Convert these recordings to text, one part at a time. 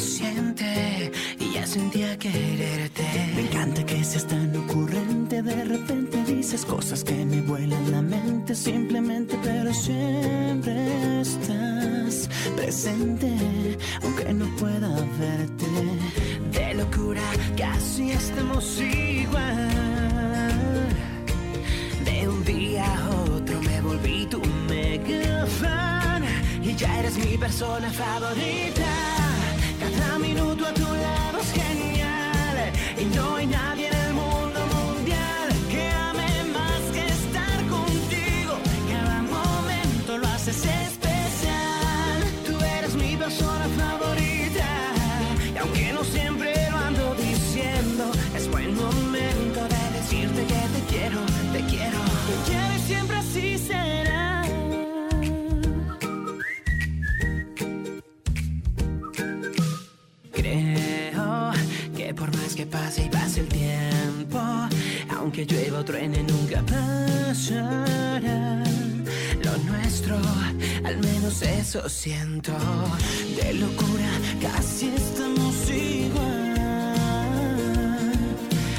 Suficiente siento. De locura casi estamos igual.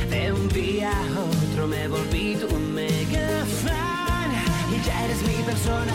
De un día a otro me volví tu mega fan y ya eres mi persona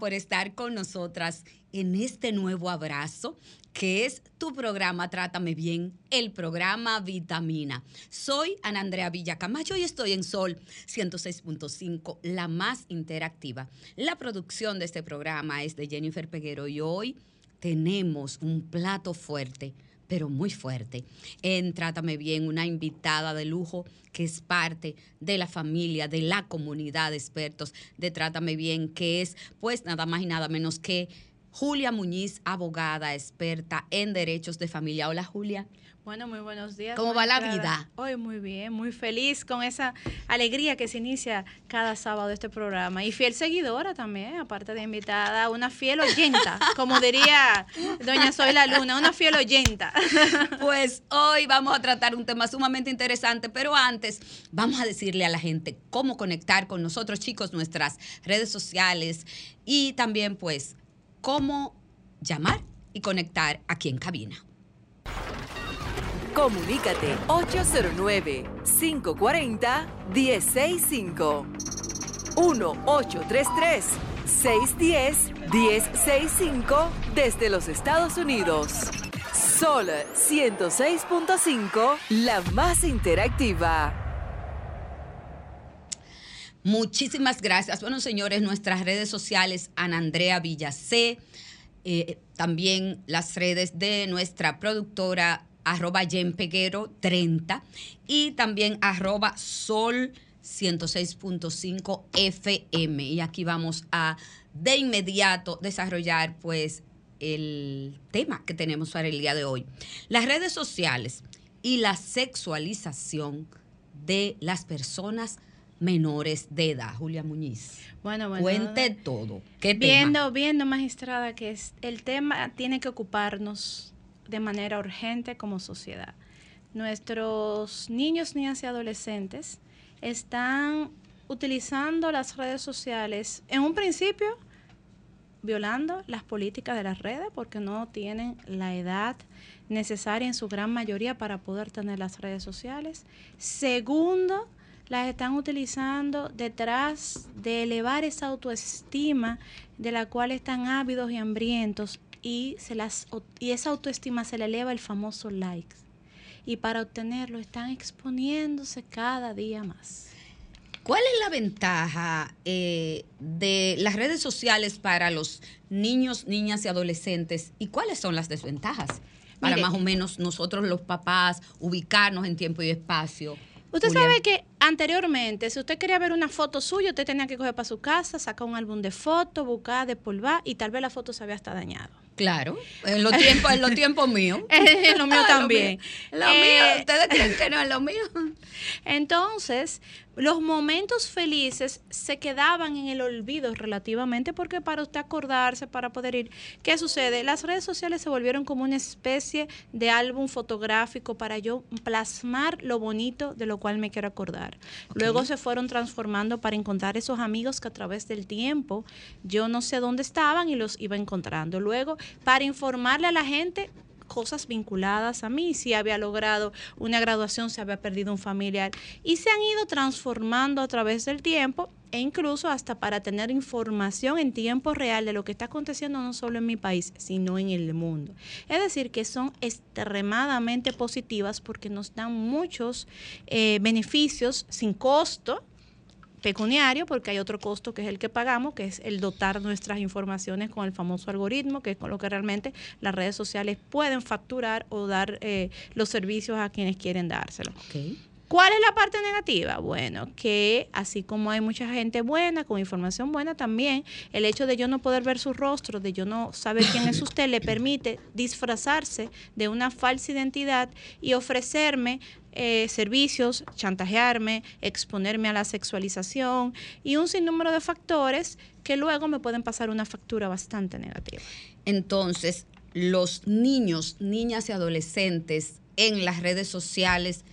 por estar con nosotras en este nuevo abrazo que es tu programa Trátame Bien, el programa Vitamina. Soy Ana Andrea Villacamacho y estoy en Sol 106.5, la más interactiva. La producción de este programa es de Jennifer Peguero y hoy tenemos un plato fuerte pero muy fuerte. En Trátame Bien, una invitada de lujo que es parte de la familia, de la comunidad de expertos de Trátame Bien, que es pues nada más y nada menos que Julia Muñiz, abogada, experta en derechos de familia. Hola Julia. Bueno, muy buenos días. ¿Cómo va la vida? Hoy muy bien, muy feliz con esa alegría que se inicia cada sábado este programa. Y fiel seguidora también, aparte de invitada, una fiel oyenta, como diría doña Soy la Luna, una fiel oyenta. Pues hoy vamos a tratar un tema sumamente interesante, pero antes vamos a decirle a la gente cómo conectar con nosotros, chicos, nuestras redes sociales y también pues cómo llamar y conectar aquí en cabina. Comunícate 809-540-1065. 1-833-610-1065 desde los Estados Unidos. Sol 106.5, la más interactiva. Muchísimas gracias. Bueno, señores, nuestras redes sociales, Ana Andrea Villacé, eh, también las redes de nuestra productora, arroba Peguero 30 y también arroba Sol 106.5 FM. Y aquí vamos a de inmediato desarrollar pues el tema que tenemos para el día de hoy. Las redes sociales y la sexualización de las personas menores de edad. Julia Muñiz. Bueno, bueno. Cuente todo. ¿Qué tema? Viendo, viendo, magistrada, que es- el tema tiene que ocuparnos de manera urgente como sociedad. Nuestros niños, niñas y adolescentes están utilizando las redes sociales en un principio violando las políticas de las redes porque no tienen la edad necesaria en su gran mayoría para poder tener las redes sociales. Segundo, las están utilizando detrás de elevar esa autoestima de la cual están ávidos y hambrientos y, se las, y esa autoestima se le eleva el famoso like. Y para obtenerlo están exponiéndose cada día más. ¿Cuál es la ventaja eh, de las redes sociales para los niños, niñas y adolescentes y cuáles son las desventajas? Para Mire. más o menos nosotros los papás ubicarnos en tiempo y espacio. Usted sabe que anteriormente, si usted quería ver una foto suya, usted tenía que coger para su casa, sacar un álbum de fotos, buscar, despolvar y tal vez la foto se había hasta dañado. Claro, en los tiempos, en los tiempos míos. En lo mío también. Lo mío, Lo mío. ustedes creen que no es lo mío. Entonces, los momentos felices se quedaban en el olvido relativamente porque para usted acordarse, para poder ir, ¿qué sucede? Las redes sociales se volvieron como una especie de álbum fotográfico para yo plasmar lo bonito de lo cual me quiero acordar. Luego se fueron transformando para encontrar esos amigos que a través del tiempo yo no sé dónde estaban y los iba encontrando. Luego, para informarle a la gente cosas vinculadas a mí, si había logrado una graduación, si había perdido un familiar, y se han ido transformando a través del tiempo e incluso hasta para tener información en tiempo real de lo que está aconteciendo no solo en mi país, sino en el mundo. Es decir, que son extremadamente positivas porque nos dan muchos eh, beneficios sin costo, pecuniario, porque hay otro costo que es el que pagamos, que es el dotar nuestras informaciones con el famoso algoritmo, que es con lo que realmente las redes sociales pueden facturar o dar eh, los servicios a quienes quieren dárselo. ¿Cuál es la parte negativa? Bueno, que así como hay mucha gente buena, con información buena, también el hecho de yo no poder ver su rostro, de yo no saber quién es usted, le permite disfrazarse de una falsa identidad y ofrecerme eh, servicios, chantajearme, exponerme a la sexualización y un sinnúmero de factores que luego me pueden pasar una factura bastante negativa. Entonces, los niños, niñas y adolescentes en las redes sociales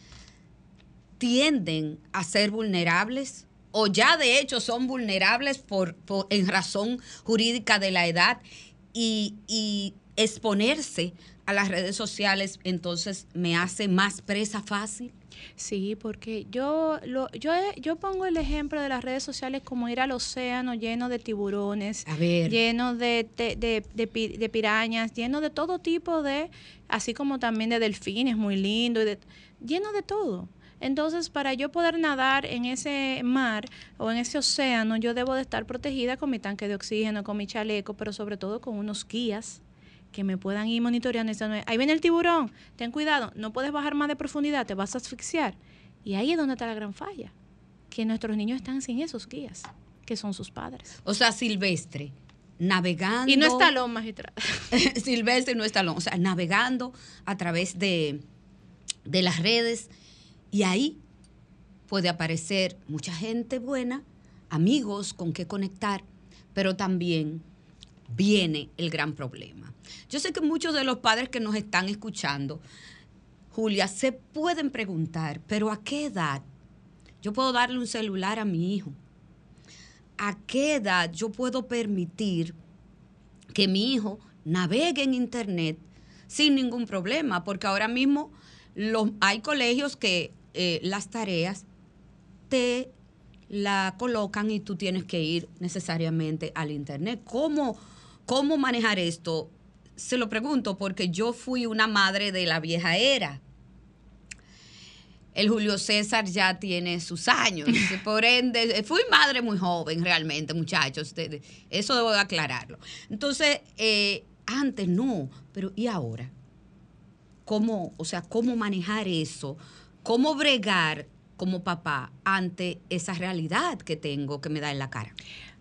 tienden a ser vulnerables o ya de hecho son vulnerables por, por- en razón jurídica de la edad y, y exponerse a las redes sociales entonces me hace más presa fácil. Sí, porque yo, lo, yo, yo pongo el ejemplo de las redes sociales como ir al océano lleno de tiburones, A ver. lleno de, de, de- de pirañas, lleno de todo tipo de, así como también de delfines, muy lindo, y de, lleno de todo. Entonces, para yo poder nadar en ese mar o en ese océano, yo debo de estar protegida con mi tanque de oxígeno, con mi chaleco, pero sobre todo con unos guías que me puedan ir monitoreando. Ahí viene el tiburón, ten cuidado, no puedes bajar más de profundidad, te vas a asfixiar. Y ahí es donde está la gran falla, que nuestros niños están sin esos guías, que son sus padres. O sea, silvestre, navegando. Y no está lo magistrado. Silvestre no está o sea, navegando a través de, de las redes y ahí puede aparecer mucha gente buena, amigos con que conectar, pero también viene el gran problema. Yo sé que muchos de los padres que nos están escuchando, Julia, se pueden preguntar, pero ¿a qué edad yo puedo darle un celular a mi hijo? ¿A qué edad yo puedo permitir que mi hijo navegue en internet sin ningún problema, porque ahora mismo los, hay colegios que eh, las tareas te la colocan y tú tienes que ir necesariamente al internet. ¿Cómo, cómo manejar esto? Se lo pregunto porque yo fui una madre de la vieja era. El Julio César ya tiene sus años, por ende, fui madre muy joven realmente, muchachos, eso debo de aclararlo. Entonces, eh, antes no, pero ¿y ahora? ¿Cómo, o sea, cómo manejar eso? ¿Cómo bregar como papá ante esa realidad que tengo que me da en la cara?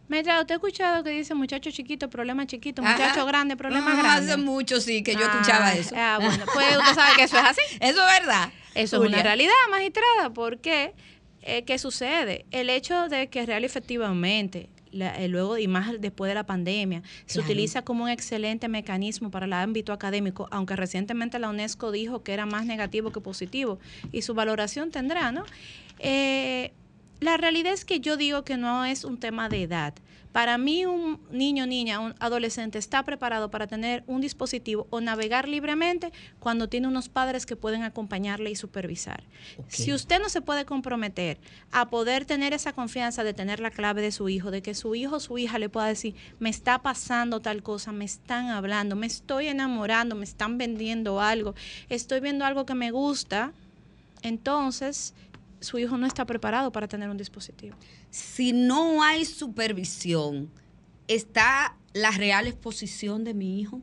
Maestra, ¿usted ha escuchado que dice muchacho chiquito, problema chiquito, Ajá. muchacho grande, problema Ah, grande? Hace mucho sí que yo Ah, escuchaba eso. Ah, bueno, pues usted sabe que eso es así. Eso es verdad. Eso es una realidad, magistrada, porque eh, ¿qué sucede? El hecho de que real efectivamente, la- eh, luego y más después de la pandemia, se Claro. utiliza como un excelente mecanismo para el ámbito académico, aunque recientemente la UNESCO dijo que era más negativo que positivo, y su valoración tendrá, ¿no? Eh, la realidad es que yo digo que no es un tema de edad, Para mí un niño, niña, un adolescente está preparado para tener un dispositivo o navegar libremente cuando tiene unos padres que pueden acompañarle y supervisar. Si usted no se puede comprometer a poder tener esa confianza de tener la clave de su hijo, de que su hijo o su hija le pueda decir, me está pasando tal cosa, me están hablando, me estoy enamorando, me están vendiendo algo, estoy viendo algo que me gusta, entonces su hijo no está preparado para tener un dispositivo. Si no hay supervisión, ¿está la real exposición de mi hijo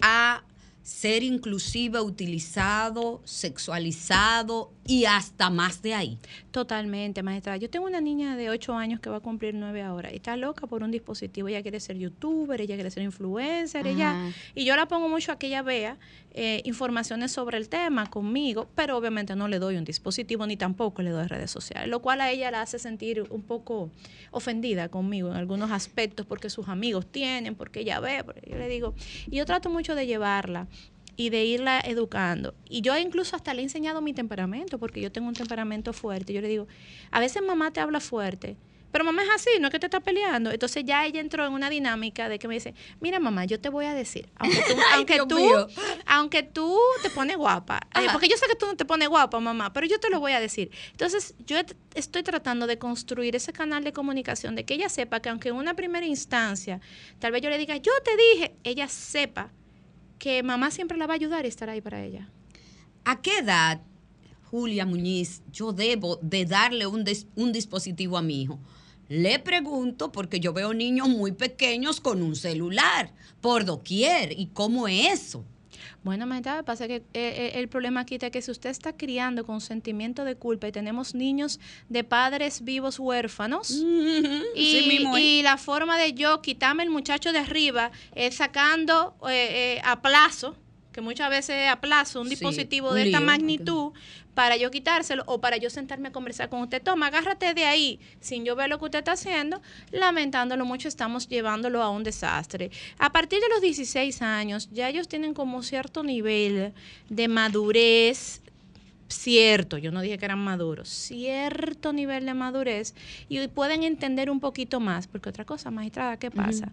a ser inclusive utilizado, sexualizado y hasta más de ahí? Totalmente, maestra. Yo tengo una niña de 8 años que va a cumplir 9 ahora y está loca por un dispositivo. Ella quiere ser youtuber, ella quiere ser influencer, ella... Y yo la pongo mucho a que ella vea eh, informaciones sobre el tema conmigo, pero obviamente no le doy un dispositivo ni tampoco le doy redes sociales, lo cual a ella la hace sentir un poco ofendida conmigo en algunos aspectos porque sus amigos tienen, porque ella ve. porque yo le digo, y yo trato mucho de llevarla y de irla educando. Y yo incluso hasta le he enseñado mi temperamento, porque yo tengo un temperamento fuerte. Yo le digo, a veces mamá te habla fuerte, pero mamá es así, no es que te está peleando. Entonces ya ella entró en una dinámica de que me dice, mira mamá, yo te voy a decir, aunque tú, Ay, aunque tú, aunque tú te pones guapa, eh, porque yo sé que tú no te pones guapa, mamá, pero yo te lo voy a decir. Entonces yo estoy tratando de construir ese canal de comunicación, de que ella sepa que aunque en una primera instancia, tal vez yo le diga, yo te dije, ella sepa que mamá siempre la va a ayudar y estar ahí para ella. ¿A qué edad, Julia Muñiz, yo debo de darle un, un dispositivo a mi hijo? Le pregunto porque yo veo niños muy pequeños con un celular por doquier. ¿Y cómo es eso? Bueno, que pasa es que eh, eh, el problema aquí está que si usted está criando con sentimiento de culpa y tenemos niños de padres vivos huérfanos, y, Sí mismo es. y la forma de yo quitarme el muchacho de arriba es sacando eh, eh, a plazo, que muchas veces a plazo, un Sí, dispositivo un de esta lío. magnitud, para yo quitárselo o para yo sentarme a conversar con usted. Toma, agárrate de ahí, sin yo ver lo que usted está haciendo, lamentándolo mucho, estamos llevándolo a un desastre. A partir de los 16 años, ya ellos tienen como cierto nivel de madurez cierto, yo no dije que eran maduros, cierto nivel de madurez y pueden entender un poquito más, porque otra cosa, magistrada, ¿qué pasa?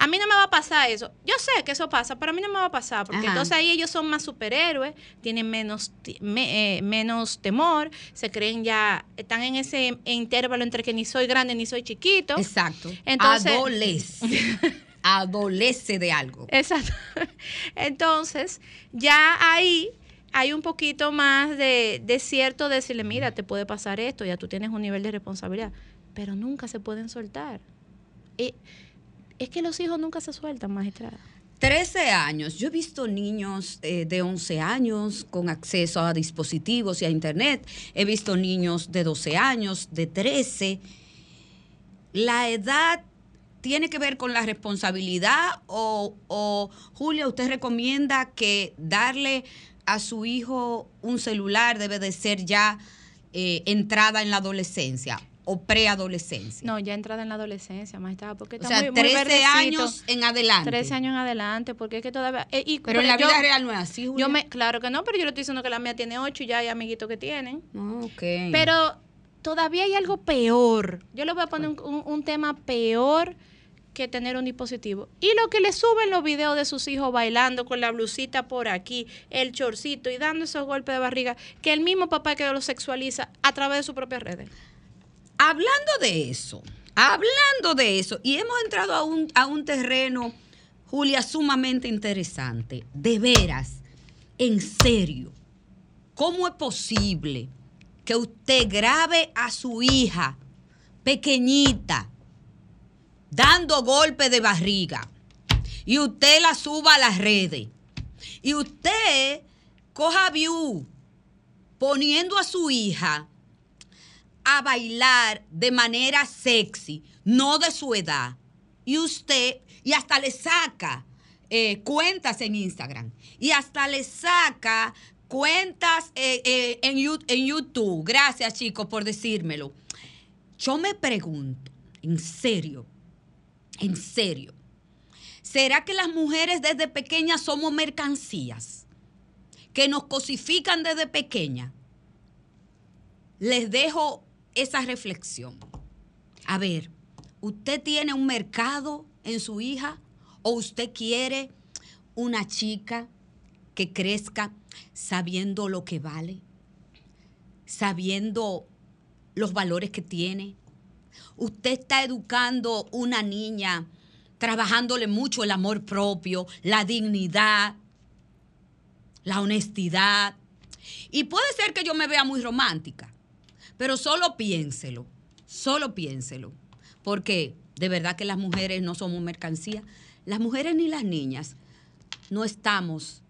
A mí no me va a pasar eso. Yo sé que eso pasa, pero a mí no me va a pasar, porque Ajá. entonces ahí ellos son más superhéroes, tienen menos, me- eh, menos temor, se creen ya, están en ese intervalo entre que ni soy grande ni soy chiquito. Exacto. Entonces- Adolece. Adolece de algo. Exacto. Entonces, ya ahí hay un poquito más de, de cierto decirle, mira, te puede pasar esto, ya tú tienes un nivel de responsabilidad, pero nunca se pueden soltar. Y es que los hijos nunca se sueltan, magistrada. 13 años. Yo he visto niños eh, de 11 años con acceso a dispositivos y a internet. He visto niños de 12 años, de 13. ¿La edad tiene que ver con la responsabilidad o, o, Julia, usted recomienda que darle a su hijo un celular debe de ser ya eh, entrada en la adolescencia o preadolescencia? No, ya entrada en la adolescencia, magistrada, porque o está sea, muy, muy 13 verdecito. años en adelante. 13 años en adelante, porque es que todavía... eh, y- Pero en la yo- vida real no es así, Julia. Yo me, claro que no, pero yo le estoy diciendo que la mía tiene 8 y ya hay amiguitos que tienen. Ah. Pero todavía hay algo peor. Yo le voy a poner un, un- un tema peor que tener un dispositivo. Y lo que le suben los videos de sus hijos bailando con la blusita por aquí, el chorcito y dando esos golpes de barriga, que el mismo papá que lo sexualiza a través de sus propias redes. Hablando de eso, hablando de eso, y hemos entrado a un, a un terreno, Julia, sumamente interesante. De veras, en serio, ¿cómo es posible que usted grabe a su hija pequeñita dando golpe de barriga y usted la suba a las redes y usted coja view poniendo a su hija a bailar de manera sexy, no de su edad. Y usted, y hasta le saca eh, cuentas en Instagram, y hasta le saca cuentas eh, eh, en, en YouTube. Gracias, chicos, por decírmelo. Yo me pregunto, en serio, en serio, ¿será que las mujeres desde pequeñas somos mercancías? Que nos cosifican desde pequeñas les dejo esa reflexión. A ver, ¿Usted tiene un mercado en su hija o usted quiere una chica que crezca sabiendo lo que vale, sabiendo los valores que tiene? Usted está educando una niña trabajándole mucho el amor propio, la dignidad, la honestidad. Y puede ser que yo me vea muy romántica, pero solo piénselo, solo piénselo, porque de verdad que las mujeres no somos mercancía. Las mujeres ni las niñas no estamos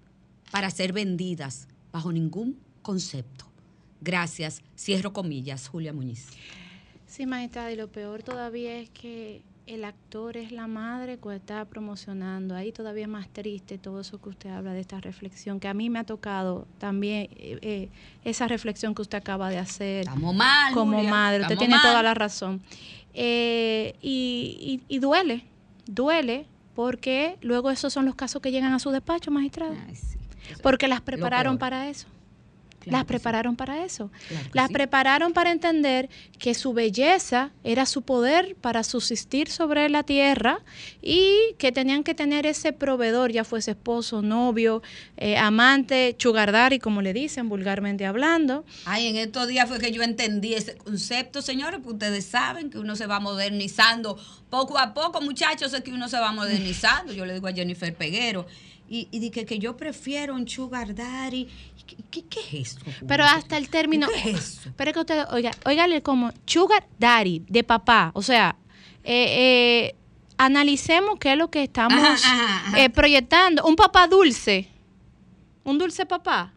para ser vendidas bajo ningún concepto. Gracias, cierro comillas, Julia Muñiz. Sí, maestra, y lo peor todavía es que el actor es la madre que está promocionando. Ahí todavía es más triste todo eso que usted habla de esta reflexión, que a mí me ha tocado también eh, eh, esa reflexión que usted acaba de hacer. Estamos mal. Como Julia, madre, usted tiene toda la razón. Eh, y, y- y duele, duele, porque luego esos son los casos que llegan a su despacho, magistrado. Ay, sí. Porque las prepararon para eso. Claro las sí. prepararon para eso. Claro las sí. prepararon para entender que su belleza era su poder para subsistir sobre la tierra y que tenían que tener ese proveedor, ya fuese esposo, novio, eh, amante, chugardari, como le dicen vulgarmente hablando. Ay, en estos días fue que yo entendí ese concepto, señores, porque ustedes saben que uno se va modernizando poco a poco, muchachos, es que uno se va modernizando. Yo le digo a Jennifer Peguero. Y, y dije que yo prefiero un sugar daddy. ¿Qué, qué, qué es? Julia? Pero hasta el término. ¿Qué es eso? Pero que usted, oiga, óigale como sugar daddy, de papá. O sea, eh, eh, analicemos qué es lo que estamos Ajá, ajá, ajá. eh, proyectando. Un papá dulce. Un dulce papá.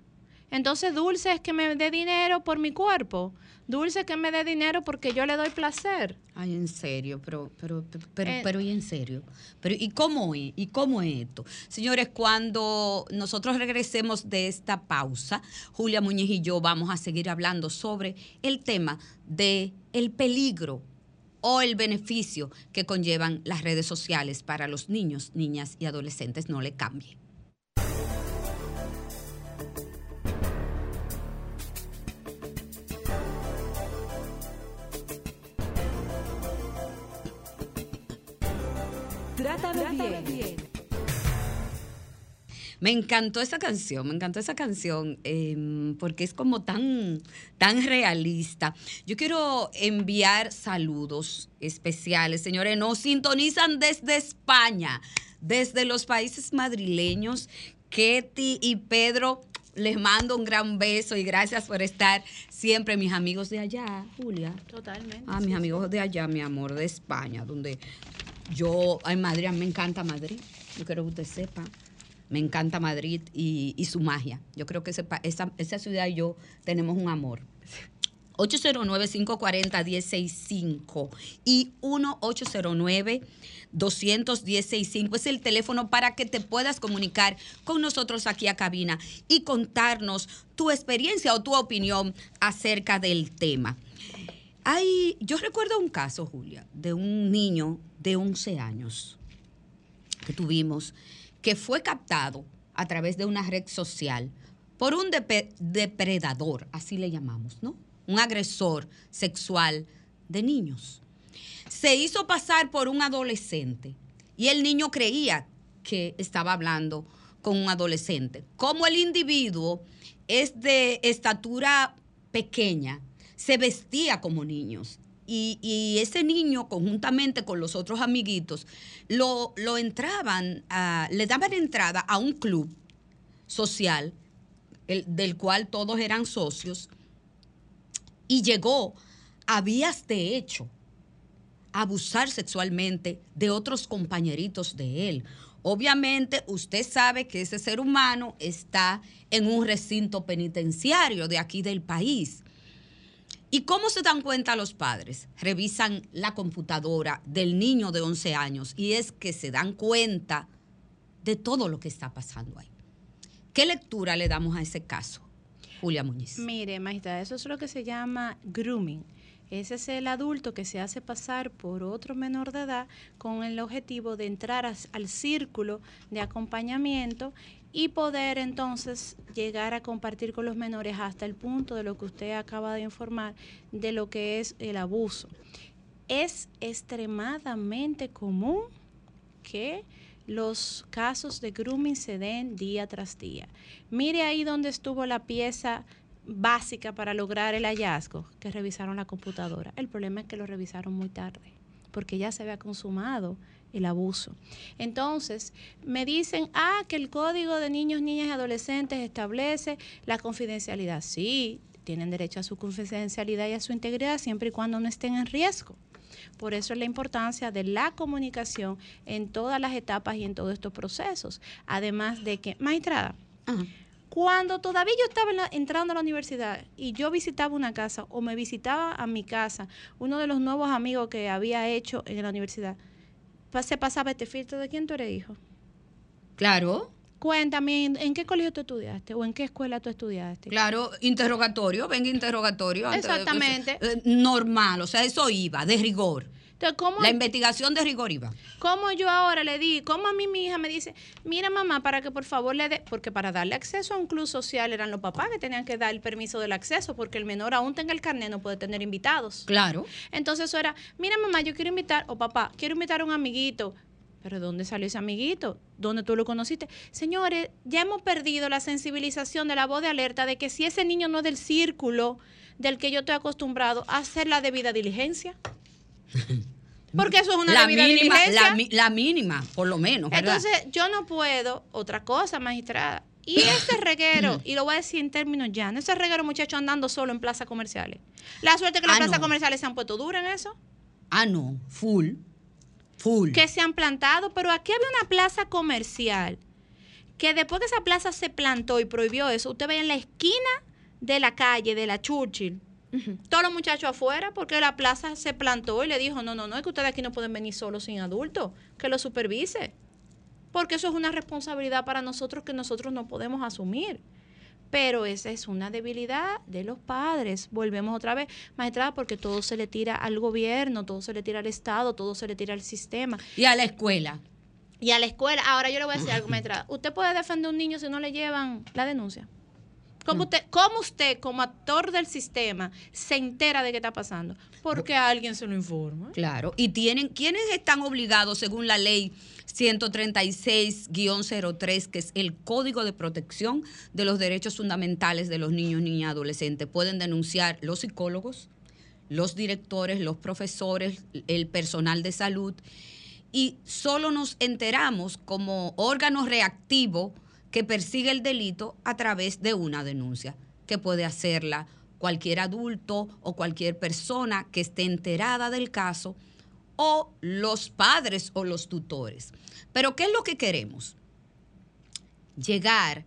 Entonces, dulce es que me dé dinero por mi cuerpo. Dulce que me dé dinero porque yo le doy placer. Ay, en serio, pero, pero, pero, pero, Eh. pero, ¿y en serio? Pero, ¿y cómo es? ¿Y cómo es esto? Señores, cuando nosotros regresemos de esta pausa, Julia Muñiz y yo vamos a seguir hablando sobre el tema de el peligro o el beneficio que conllevan las redes sociales para los niños, niñas y adolescentes. No le cambie. Me encantó esa canción, me encantó esa canción eh, porque es como tan, tan realista. Yo quiero enviar saludos especiales, señores. Nos sintonizan desde España, desde los países madrileños. Ketty y Pedro, les mando un gran beso y gracias por estar siempre, mis amigos de allá, Julia. Totalmente. Ah, mis amigos de allá, mi amor, de España, donde yo, en Madrid, a mí me encanta Madrid. Yo quiero que usted sepa. Me encanta Madrid y, su magia. Yo creo que esa, ciudad y yo tenemos un amor. 809-540-165 y 1-809-210-65 es el teléfono para que te puedas comunicar con nosotros aquí a cabina y contarnos tu experiencia o tu opinión acerca del tema. Hay, yo recuerdo un caso, Julia, de un niño de 11 años que tuvimos que fue captado a través de una red social por un depredador, así le llamamos, ¿no? Un agresor sexual de niños. Se hizo pasar por un adolescente y el niño creía que estaba hablando con un adolescente. Como el individuo es de estatura pequeña, se vestía como niños. Y, ese niño, conjuntamente con los otros amiguitos, lo, lo entraban, a- le daban entrada a un club social el- del cual todos eran socios y llegó a vías de hecho a abusar sexualmente de otros compañeritos de él. Obviamente usted sabe que ese ser humano está en un recinto penitenciario de aquí del país. ¿Y cómo se dan cuenta los padres? Revisan la computadora del niño de 11 años y es que se dan cuenta de todo lo que está pasando ahí. ¿Qué lectura le damos a ese caso, Julia Muñiz? Mire, maestra, eso es lo que se llama grooming. Ese es el adulto que se hace pasar por otro menor de edad con el objetivo de entrar al círculo de acompañamiento y poder entonces llegar a compartir con los menores hasta el punto de lo que usted acaba de informar de lo que es el abuso. es extremadamente común que los casos de grooming se den día tras día. Mire ahí donde estuvo la pieza básica para lograr el hallazgo, que revisaron la computadora. El problema es que lo revisaron muy tarde, porque ya se había consumado el abuso. Entonces, me dicen, ah, que el Código de Niños, Niñas y Adolescentes establece la confidencialidad. Sí, tienen derecho a su confidencialidad y a su integridad siempre y cuando no estén en riesgo. Por eso es la importancia de la comunicación en todas las etapas y en todos estos procesos. Además de que, maestrada, cuando todavía yo estaba entrando a la universidad y yo visitaba una casa o me visitaba a mi casa, uno de los nuevos amigos que había hecho en la universidad, se pasaba este filtro de quién tú eres hijo. Claro. Cuéntame, ¿en qué colegio tú estudiaste o en qué escuela tú estudiaste? Claro, interrogatorio, venga interrogatorio. Exactamente. Eh, normal, o sea, eso iba, de rigor. Entonces, ¿cómo, la investigación de rigor iba. ¿Cómo yo ahora le di, cómo a mí mi hija me dice, mira mamá, para que por favor le dé, porque para darle acceso a un club social eran los papás que tenían que dar el permiso del acceso, porque el menor aún tenga el carnet no puede tener invitados. Claro. Entonces eso era, mira mamá, yo quiero invitar, o papá, quiero invitar a un amiguito, pero ¿dónde salió ese amiguito? ¿Dónde tú lo conociste? Señores, ya hemos perdido la sensibilización de la voz de alerta de que si ese niño no es del círculo del que yo estoy acostumbrado a hacer la debida diligencia. Porque eso es una la debida mínima, diligencia. La, mínima, por lo menos. Entonces, yo no puedo, otra cosa, magistrada. Y ese reguero, y lo voy a decir en términos llanos, ese reguero muchacho andando solo en plazas comerciales. La suerte que las ah, plazas comerciales se han puesto duras en eso. Ah, no, full que se han plantado, pero aquí había una plaza comercial que después que esa plaza se plantó y prohibió eso, usted veía en la esquina de la calle, de la Churchill, todos los muchachos afuera, porque la plaza se plantó y le dijo, no, no, no, es que ustedes aquí no pueden venir solos sin adultos, que lo supervise. Porque eso es una responsabilidad para nosotros que nosotros no podemos asumir pero esa es una debilidad de los padres. Volvemos otra vez, maestra, porque todo se le tira al gobierno, todo se le tira al Estado, todo se le tira al sistema. Y a la escuela. Y a la escuela. Ahora yo le voy a decir algo, maestra. ¿Usted puede defender a un niño si no le llevan la denuncia? ¿Cómo usted, ¿Cómo usted, como actor del sistema, se entera de qué está pasando? Porque alguien se lo informa. Claro. ¿Y tienen quiénes están obligados, según la ley 136-03, que es el Código de Protección de los Derechos Fundamentales de los Niños, Niñas y Adolescentes. Pueden denunciar los psicólogos, los directores, los profesores, el personal de salud. Y solo nos enteramos como órgano reactivo que persigue el delito a través de una denuncia, que puede hacerla cualquier adulto o cualquier persona que esté enterada del caso o los padres o los tutores. Pero ¿qué es lo que queremos? Llegar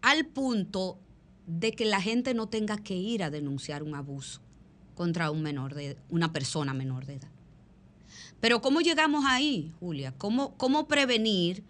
al punto de que la gente no tenga que ir a denunciar un abuso contra un menor de una persona menor de edad. Pero ¿cómo llegamos ahí, Julia? ¿Cómo, cómo prevenir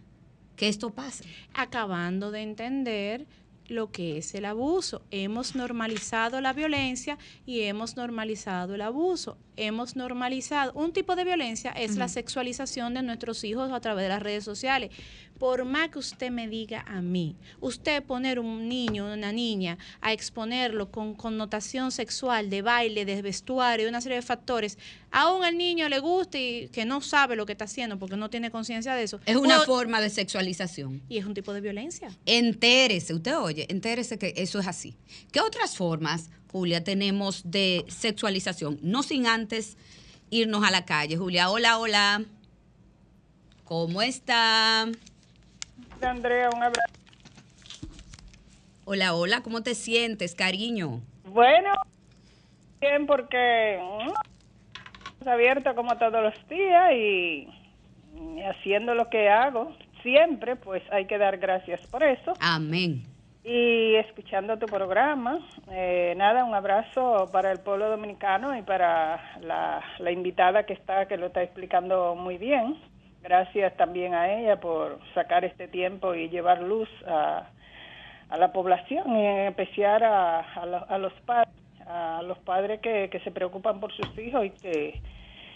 que esto pase? Acabando de entender lo que es el abuso. Hemos normalizado la violencia y hemos normalizado el abuso. Hemos normalizado un tipo de violencia es la sexualización de nuestros hijos a través de las redes sociales por más que usted me diga a mí, usted poner un niño, una niña, a exponerlo con connotación sexual, de baile, de vestuario, una serie de factores, aún al niño le gusta y que no sabe lo que está haciendo porque no tiene conciencia de eso. Es una forma de sexualización. Y es un tipo de violencia. Entérese, usted oye, entérese que eso es así. ¿Qué otras formas, Julia, tenemos de sexualización? No sin antes irnos a la calle. Julia, hola, hola. ¿Cómo está? Andrea, un abrazo. Hola, hola, ¿cómo te sientes, cariño? Bueno, bien, porque mm, abierto como todos los días y, haciendo lo que hago siempre, pues hay que dar gracias por eso. Amén. Y escuchando tu programa, eh, nada, un abrazo para el pueblo dominicano y para la, la invitada que está, que lo está explicando muy bien. Gracias también a ella por sacar este tiempo y llevar luz a, a la población y en especial a, a, los padres, a los padres que, que se preocupan por sus hijos y que,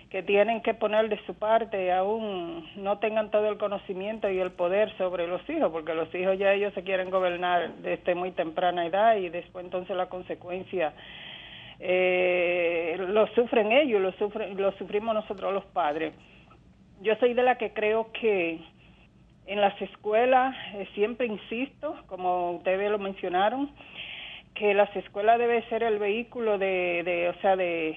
que tienen que poner de su parte aún no tengan todo el conocimiento y el poder sobre los hijos, porque los hijos ya ellos se quieren gobernar desde muy temprana edad y después entonces la consecuencia eh, lo sufren ellos, lo, sufren, lo sufrimos nosotros los padres. Yo soy de la que creo que en las escuelas, eh, siempre insisto, como ustedes lo mencionaron, que las escuelas debe ser el vehículo de, de o sea, de,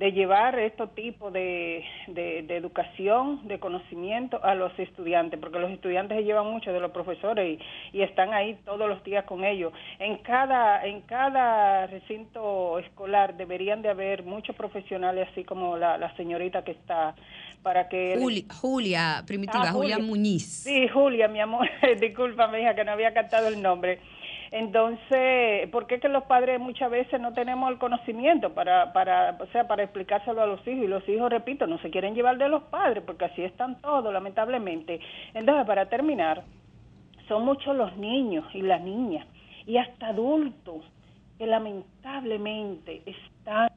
de llevar estos tipos de, de, educación, de conocimiento a los estudiantes, porque los estudiantes se llevan mucho de los profesores y, y, están ahí todos los días con ellos. En cada, en cada recinto escolar deberían de haber muchos profesionales, así como la, la señorita que está, para que... Julia, Julia Primitiva, ah, Julia. Muñiz. Sí, Julia, mi amor, disculpa, mi hija, que no había cantado el nombre. Entonces, ¿por qué que los padres muchas veces no tenemos el conocimiento para, para, o sea, para explicárselo a los hijos? Y los hijos, repito, no se quieren llevar de los padres, porque así están todos, lamentablemente. Entonces, para terminar, son muchos los niños y las niñas, y hasta adultos, que lamentablemente están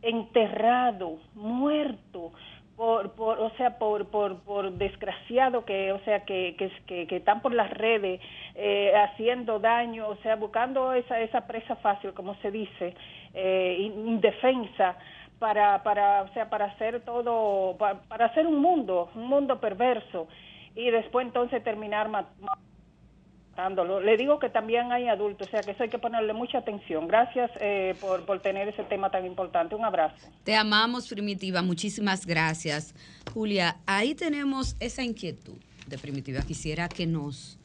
enterrados, muertos, por, por o sea por, por, por desgraciado que o sea que, que, que, están por las redes eh, haciendo daño o sea buscando esa esa presa fácil como se dice eh, indefensa para para o sea para hacer todo para, hacer un mundo un mundo perverso y después entonces terminar le digo que también hay adultos, o sea que eso hay que ponerle mucha atención. Gracias eh, por, por tener ese tema tan importante. Un abrazo. Te amamos, Primitiva. Muchísimas gracias. Julia, ahí tenemos esa inquietud de Primitiva. Quisiera que nos,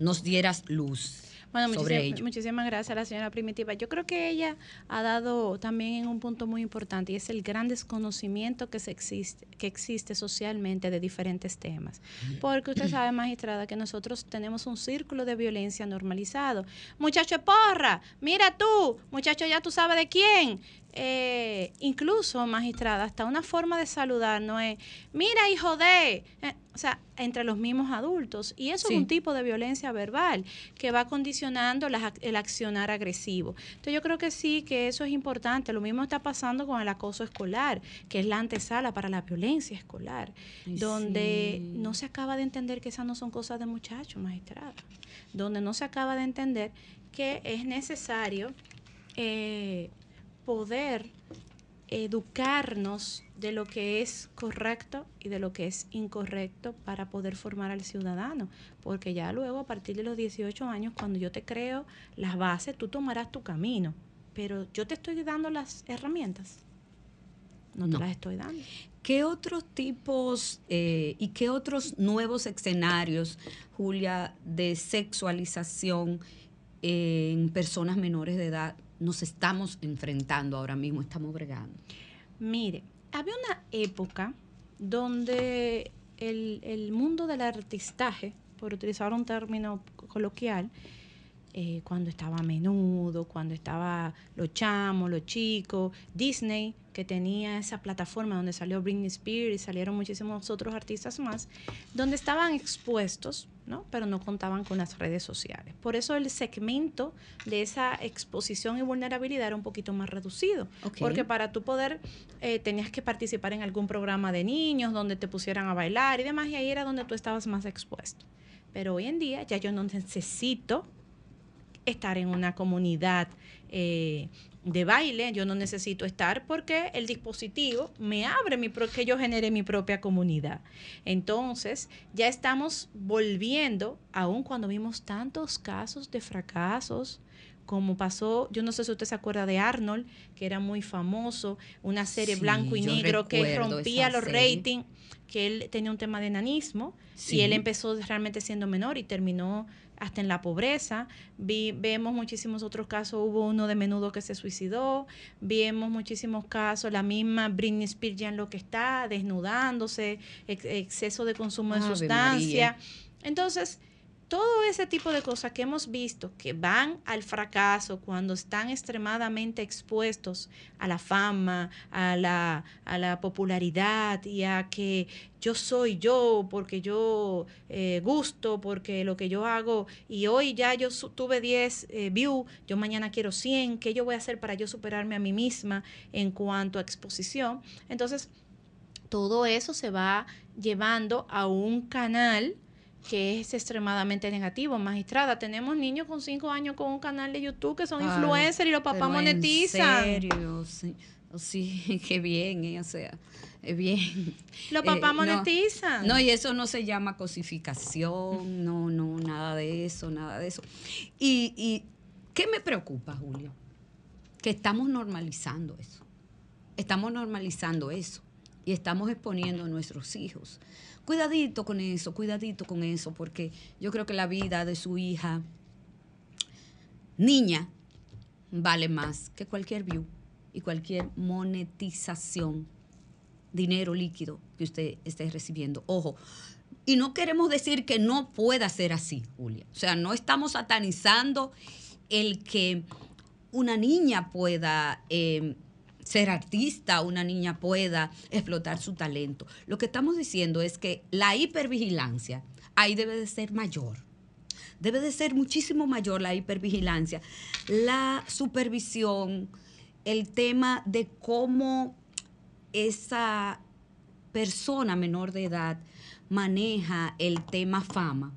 nos dieras luz. Bueno, muchísimas, gracias a la señora Primitiva. Yo creo que ella ha dado también en un punto muy importante y es el gran desconocimiento que, se existe, que existe socialmente de diferentes temas. Porque usted sabe, magistrada, que nosotros tenemos un círculo de violencia normalizado. Muchacho porra, mira tú, muchacho ya tú sabes de quién. Eh, incluso, magistrada, hasta una forma de saludar no es, mira hijo de, eh, o sea, entre los mismos adultos. Y eso es un tipo de violencia verbal que va condicionando el accionar agresivo. Entonces yo creo que sí, que eso es importante. Lo mismo está pasando con el acoso escolar, que es la antesala para la violencia escolar, donde no se acaba de entender que esas no son cosas de muchachos, magistrada, donde no se acaba de entender que es necesario eh, poder educarnos de lo que es correcto y de lo que es incorrecto para poder formar al ciudadano. Porque ya luego, a partir de los 18 años, cuando yo te creo las bases, tú tomarás tu camino. Pero yo te estoy dando las herramientas. No, te las estoy dando. ¿Qué otros tipos eh, y qué otros nuevos escenarios, Julia, de sexualización en personas menores de edad nos estamos enfrentando ahora mismo, estamos bregando? Mire, había una época donde el, mundo del artistaje, por utilizar un término coloquial, eh, cuando estaba menudo, cuando estaba los chamos, los chicos, Disney, que tenía esa plataforma donde salió Britney Spears y salieron muchísimos otros artistas más, donde estaban expuestos ¿no? pero no contaban con las redes sociales. Por eso el segmento de esa exposición y vulnerabilidad era un poquito más reducido, porque para tú poder eh, tenías que participar en algún programa de niños donde te pusieran a bailar y demás, y ahí era donde tú estabas más expuesto. Pero hoy en día ya yo no necesito estar en una comunidad eh, de baile, yo no necesito estar porque el dispositivo me abre mi que yo genere mi propia comunidad. Entonces, ya estamos volviendo, aun cuando vimos tantos casos de fracasos, como pasó, yo no sé si usted se acuerda de Arnold, que era muy famoso, una serie blanco y negro que rompía los ratings, que él tenía un tema de enanismo y él empezó realmente siendo menor y terminó hasta en la pobreza. vemos muchísimos otros casos, hubo uno de menudo que se suicidó, vemos muchísimos casos, la misma Britney Spears ya en lo que está, desnudándose, exceso de consumo de sustancia. Entonces, todo ese tipo de cosas que hemos visto que van al fracaso cuando están extremadamente expuestos a la fama, a la, a la popularidad y a que yo soy yo porque yo eh, gusto, porque lo que yo hago y hoy ya yo tuve 10 eh, views, yo mañana quiero 100, ¿qué yo voy a hacer para yo superarme a mí misma en cuanto a exposición? Entonces, todo eso se va llevando a un canal que es extremadamente negativo. Magistrada, tenemos niños con cinco años con un canal de YouTube que son influencers y los papás monetizan. En serio, sí, Oh, sí, qué bien, eh, o sea, es bien. Los Eh, papás no, monetizan. No, y eso no se llama cosificación, no, no, nada de eso, nada de eso. Y, y ¿qué me preocupa, Julio? Que estamos normalizando eso. Estamos normalizando eso y estamos exponiendo a nuestros hijos. Cuidadito con eso, cuidadito con eso, porque yo creo que la vida de su hija, niña, vale más que cualquier view y cualquier monetización, dinero líquido que usted esté recibiendo. Ojo, y no queremos decir que no pueda ser así, Julia. O sea, no estamos satanizando el que una niña pueda eh, ser artista, una niña pueda explotar su talento. Lo que estamos diciendo es que la hipervigilancia ahí debe de ser mayor. Debe de ser muchísimo mayor la hipervigilancia, la supervisión, el tema de cómo esa persona menor de edad maneja el tema fama.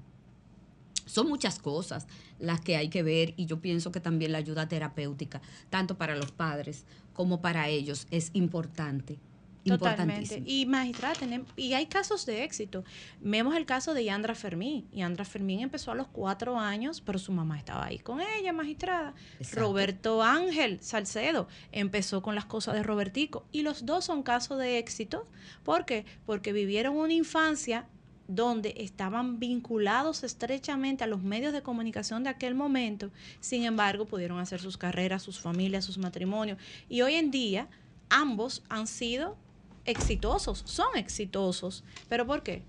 Son muchas cosas las que hay que ver y yo pienso que también la ayuda terapéutica, tanto para los padres como para ellos, es importante. Totalmente. Importantísimo. Y magistrada, tenemos, y hay casos de éxito. Vemos el caso de Yandra Fermín. Yandra Fermín empezó a los cuatro años, pero su mamá estaba ahí con ella, magistrada. Exacto. Roberto Ángel Salcedo empezó con las cosas de Robertico. Y los dos son casos de éxito. ¿Por qué? Porque vivieron una infancia donde estaban vinculados estrechamente a los medios de comunicación de aquel momento, sin embargo pudieron hacer sus carreras, sus familias, sus matrimonios. Y hoy en día ambos han sido exitosos, son exitosos. ¿Pero por qué?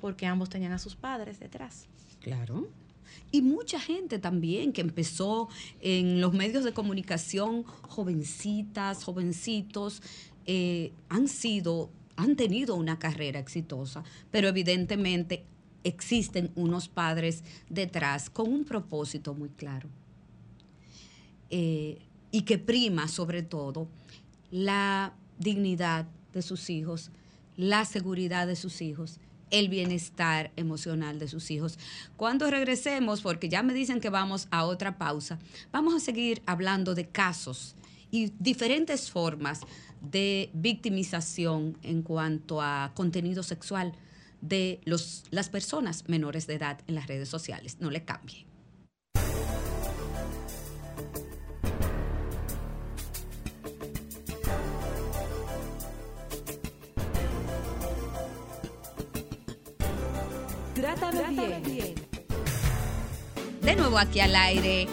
Porque ambos tenían a sus padres detrás. Claro. Y mucha gente también que empezó en los medios de comunicación, jovencitas, jovencitos, eh, han sido, han tenido una carrera exitosa, pero evidentemente existen unos padres detrás con un propósito muy claro. Eh, y que prima sobre todo la dignidad de sus hijos, la seguridad de sus hijos, el bienestar emocional de sus hijos. Cuando regresemos, porque ya me dicen que vamos a otra pausa, vamos a seguir hablando de casos y diferentes formas de victimización en cuanto a contenido sexual de los, las personas menores de edad en las redes sociales. No le cambie. Trátame, bien. De nuevo aquí al aire,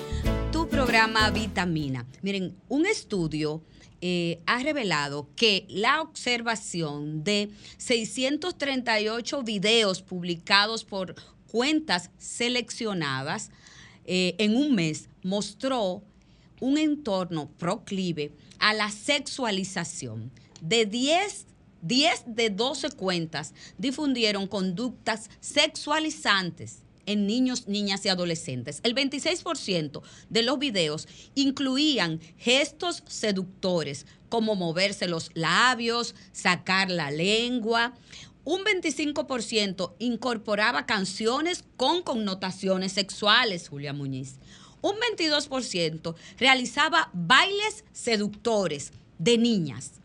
programa Vitamina. Miren, un estudio eh, ha revelado que la observación de 638 videos publicados por cuentas seleccionadas eh, en un mes mostró un entorno proclive a la sexualización. De 10 10 de 12 cuentas difundieron conductas sexualizantes en niños, niñas y adolescentes. El 26% de los videos incluían gestos seductores, como moverse los labios, sacar la lengua. Un 25% incorporaba canciones con connotaciones sexuales, Julia Muñiz. Un 22% realizaba bailes seductores de niñas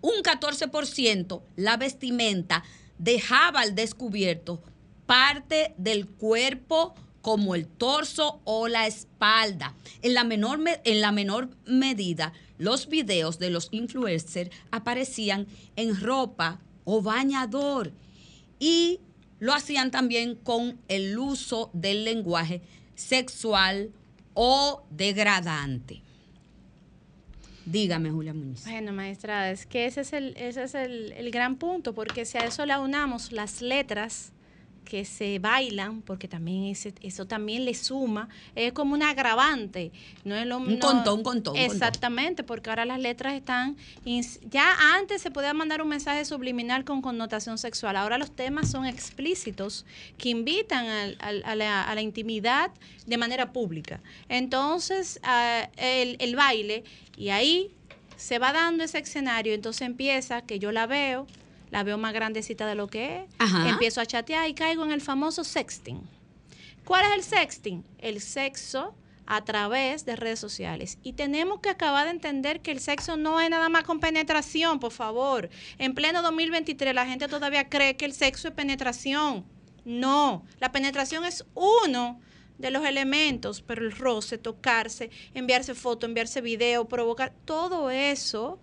un 14% la vestimenta dejaba al descubierto parte del cuerpo como el torso o la espalda. En la menor, me- en la menor medida, los videos de los influencers aparecían en ropa o bañador y lo hacían también con el uso del lenguaje sexual o degradante. Dígame, Julia Muñiz. Bueno, maestra, es que ese es el, ese es el, el gran punto, porque si a eso le aunamos las letras que se bailan, porque también ese- eso también le suma, es como un agravante, no es lo Un no- contón, un contón. Exactamente, porque ahora las letras están, ya antes se podía mandar un mensaje subliminal con connotación sexual, ahora los temas son explícitos que invitan al- al- a, la, a la intimidad de manera pública. Entonces, ah, el, el baile, y ahí se va dando ese escenario, entonces empieza que yo la veo, la veo más grandecita de lo que es, Ajá. empiezo a chatear y caigo en el famoso sexting. ¿Cuál es el sexting? El sexo a través de redes sociales. Y tenemos que acabar de entender que el sexo no es nada más con penetración, por favor. En pleno 2023 la gente todavía cree que el sexo es penetración. No, la penetración es uno de los elementos, pero el roce, tocarse, enviarse foto, enviarse video, provocar, todo eso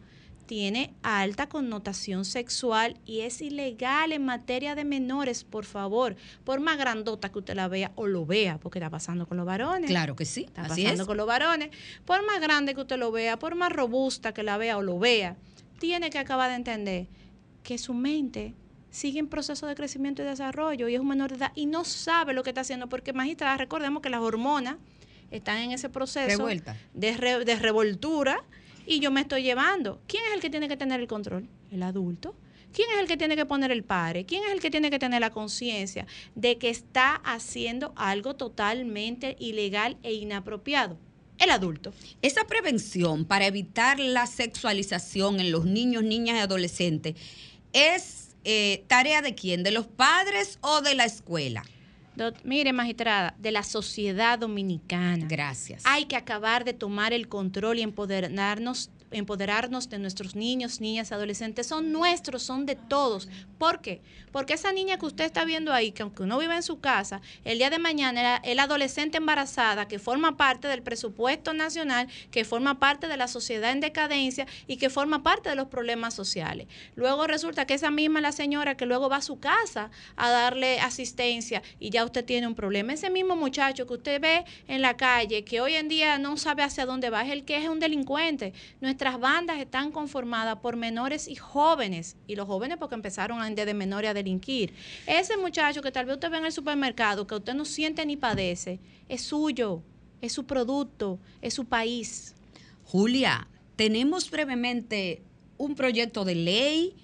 tiene alta connotación sexual y es ilegal en materia de menores, por favor. Por más grandota que usted la vea o lo vea, porque está pasando con los varones. Claro que sí, Está así pasando es. con los varones. Por más grande que usted lo vea, por más robusta que la vea o lo vea, tiene que acabar de entender que su mente sigue en proceso de crecimiento y desarrollo y es un menor de edad y no sabe lo que está haciendo porque magistrada, recordemos que las hormonas están en ese proceso Revuelta. de, re- de revoltura y yo me estoy llevando. ¿Quién es el que tiene que tener el control? El adulto. ¿Quién es el que tiene que poner el pare? ¿Quién es el que tiene que tener la conciencia de que está haciendo algo totalmente ilegal e inapropiado? El adulto. Esa prevención para evitar la sexualización en los niños, niñas y adolescentes es eh, tarea de quién, de los padres o de la escuela. Dot- mire, magistrada, de la sociedad dominicana. Gracias. Hay que acabar de tomar el control y empoderarnos, empoderarnos de nuestros niños, niñas, adolescentes. Son nuestros, son de todos. ¿Por qué? Porque esa niña que usted está viendo ahí, que aunque no vive en su casa, el día de mañana el adolescente embarazada que forma parte del presupuesto nacional, que forma parte de la sociedad en decadencia y que forma parte de los problemas sociales. Luego resulta que esa misma la señora que luego va a su casa a darle asistencia y ya usted tiene un problema. Ese mismo muchacho que usted ve en la calle, que hoy en día no sabe hacia dónde va, es el que es un delincuente. Nuestras bandas están conformadas por menores y jóvenes, y los jóvenes porque empezaron desde menores a delinquir. Ese muchacho que tal vez usted ve en el supermercado, que usted no siente ni padece, es suyo, es su producto, es su país. Julia, tenemos brevemente un proyecto de ley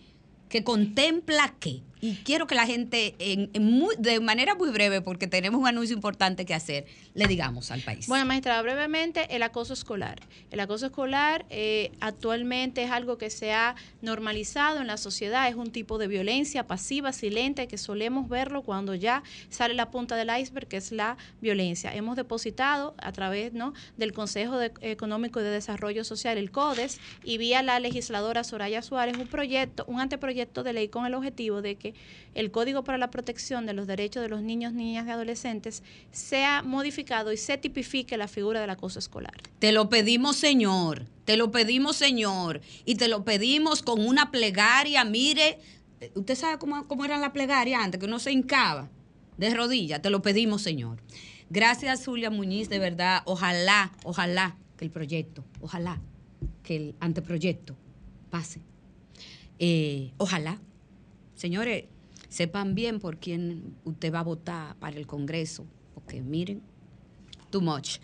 que contempla qué. Y quiero que la gente, en, muy- de manera muy breve, porque tenemos un anuncio importante que hacer, le digamos al país. Bueno, magistrada, brevemente, el acoso escolar. El acoso escolar eh, actualmente es algo que se ha normalizado en la sociedad, es un tipo de violencia pasiva, silente, que solemos verlo cuando ya sale la punta del iceberg, que es la violencia. Hemos depositado a través ¿no? del Consejo de- Económico y de Desarrollo Social, el CODES, y vía la legisladora Soraya Suárez, un proyecto, un anteproyecto de ley con el objetivo de que el Código para la Protección de los Derechos de los Niños, Niñas y Adolescentes sea modificado y se tipifique la figura del acoso escolar. Te lo pedimos, Señor. Te lo pedimos, Señor. Y te lo pedimos con una plegaria. Mire, usted sabe cómo, cómo era la plegaria antes, que uno se hincaba de rodillas. Te lo pedimos, Señor. Gracias, Julia Muñiz, de verdad. Ojalá, ojalá que el proyecto, ojalá que el anteproyecto pase. Eh, ojalá. Señores, sepan bien por quién usted va a votar para el Congreso. Porque miren, too much.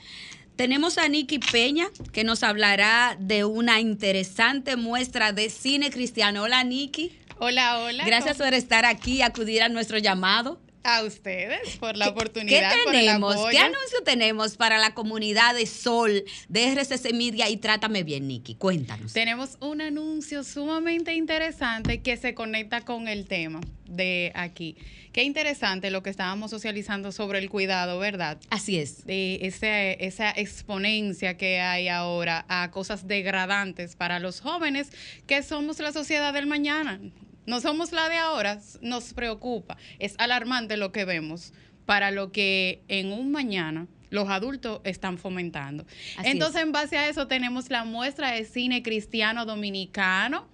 Tenemos a Nikki Peña, que nos hablará de una interesante muestra de cine cristiano. Hola, Nikki. Hola, hola. Gracias ¿cómo- por estar aquí y acudir a nuestro llamado. A ustedes por la ¿Qué- oportunidad. ¿Qué por el tenemos? apoyo. ¿Qué anuncio tenemos para la comunidad de Sol, de RCC Media y Trátame Bien, Nikki? Cuéntanos. Tenemos un anuncio sumamente interesante que se conecta con el tema de aquí. Qué interesante lo que estábamos socializando sobre el cuidado, ¿verdad? Así es. de ese- esa exponencia que hay ahora a cosas degradantes para los jóvenes que somos la sociedad del mañana. No somos la de ahora, nos preocupa. Es alarmante lo que vemos para lo que en un mañana los adultos están fomentando. Así Entonces, es. en base a eso, tenemos la muestra de cine cristiano dominicano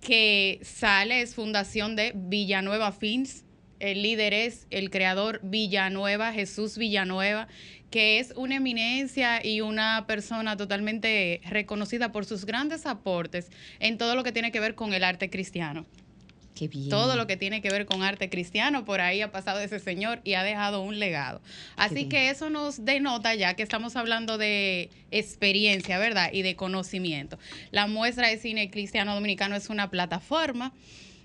que sale, es fundación de Villanueva Films. El líder es el creador Villanueva, Jesús Villanueva, que es una eminencia y una persona totalmente reconocida por sus grandes aportes en todo lo que tiene que ver con el arte cristiano. Qué bien. Todo lo que tiene que ver con arte cristiano, por ahí ha pasado ese señor y ha dejado un legado. Así que eso nos denota ya que estamos hablando de experiencia, ¿verdad? Y de conocimiento. La muestra de cine cristiano dominicano es una plataforma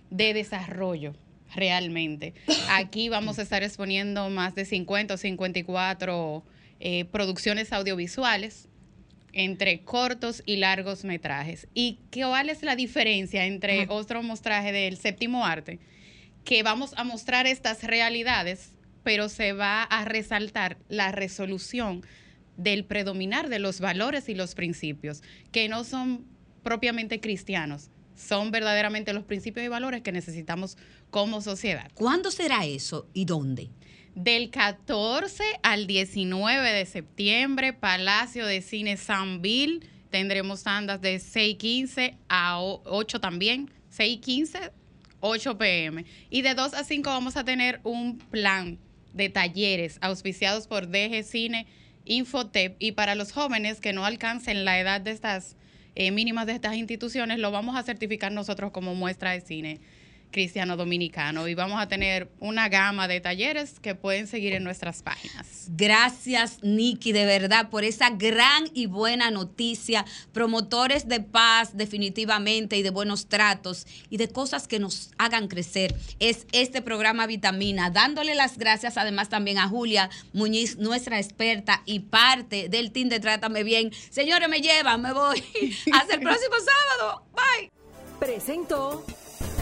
de desarrollo realmente. Aquí vamos a estar exponiendo más de 50 o 54 eh, producciones audiovisuales entre cortos y largos metrajes. ¿Y cuál es la diferencia entre otro mostraje del séptimo arte? Que vamos a mostrar estas realidades, pero se va a resaltar la resolución del predominar de los valores y los principios, que no son propiamente cristianos, son verdaderamente los principios y valores que necesitamos como sociedad. ¿Cuándo será eso y dónde? Del 14 al 19 de septiembre, Palacio de Cine San Bill. Tendremos tandas de 6.15 a 8 también. 6.15, 8 pm. Y de 2 a 5 vamos a tener un plan de talleres auspiciados por DG Cine Infotep. Y para los jóvenes que no alcancen la edad de estas eh, mínimas de estas instituciones, lo vamos a certificar nosotros como muestra de cine cristiano dominicano y vamos a tener una gama de talleres que pueden seguir en nuestras páginas. Gracias, Nikki, de verdad, por esa gran y buena noticia. Promotores de paz, definitivamente, y de buenos tratos y de cosas que nos hagan crecer. Es este programa Vitamina, dándole las gracias además también a Julia Muñiz, nuestra experta y parte del team de Trátame Bien. Señores, me llevan, me voy. Hasta el próximo sábado. Bye. Presentó